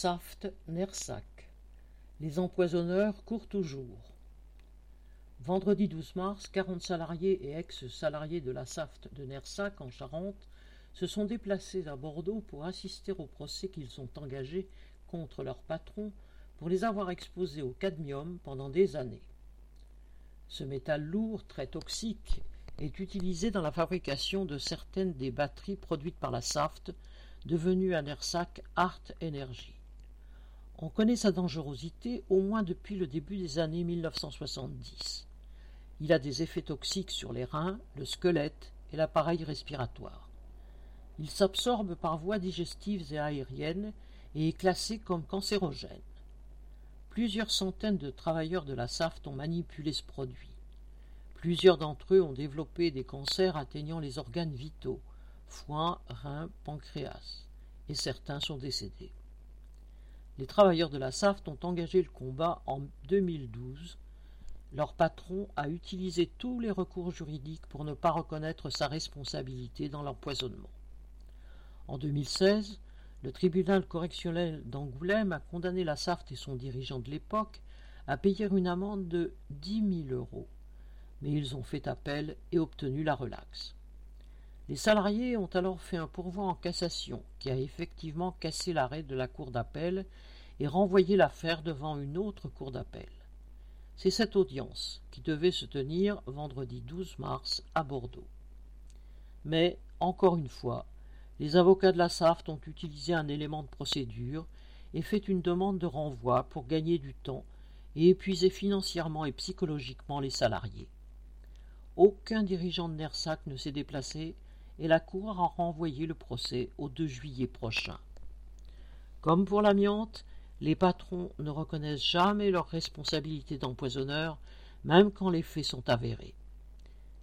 Saft, Nersac. Les empoisonneurs courent toujours. Vendredi 12 mars, 40 salariés et ex-salariés de la Saft de Nersac en Charente se sont déplacés à Bordeaux pour assister au procès qu'ils ont engagé contre leur patron pour les avoir exposés au cadmium pendant des années. Ce métal lourd, très toxique, est utilisé dans la fabrication de certaines des batteries produites par la Saft, devenue à Nersac Art Energy. On connaît sa dangerosité au moins depuis le début des années 1970. Il a des effets toxiques sur les reins, le squelette et l'appareil respiratoire. Il s'absorbe par voies digestives et aériennes et est classé comme cancérogène. Plusieurs centaines de travailleurs de la SAFT ont manipulé ce produit. Plusieurs d'entre eux ont développé des cancers atteignant les organes vitaux, foie, rein, pancréas, et certains sont décédés. Les travailleurs de la SAFT ont engagé le combat en 2012. Leur patron a utilisé tous les recours juridiques pour ne pas reconnaître sa responsabilité dans l'empoisonnement. En 2016, le tribunal correctionnel d'Angoulême a condamné la SAFT et son dirigeant de l'époque à payer une amende de dix mille euros. Mais ils ont fait appel et obtenu la relaxe. Les salariés ont alors fait un pourvoi en cassation qui a effectivement cassé l'arrêt de la cour d'appel et renvoyé l'affaire devant une autre cour d'appel. C'est cette audience qui devait se tenir vendredi 12 mars à Bordeaux. Mais, encore une fois, les avocats de la SAFT ont utilisé un élément de procédure et fait une demande de renvoi pour gagner du temps et épuiser financièrement et psychologiquement les salariés. Aucun dirigeant de NERSAC ne s'est déplacé et la Cour a renvoyé le procès au 2 juillet prochain. Comme pour l'amiante, les patrons ne reconnaissent jamais leur responsabilité d'empoisonneur, même quand les faits sont avérés.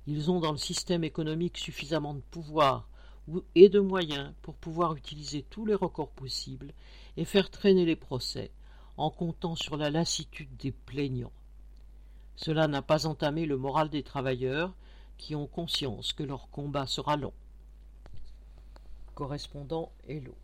Ils ont dans le système économique suffisamment de pouvoir et de moyens pour pouvoir utiliser tous les recours possibles et faire traîner les procès en comptant sur la lassitude des plaignants. Cela n'a pas entamé le moral des travailleurs qui ont conscience que leur combat sera long. Correspondant Hello.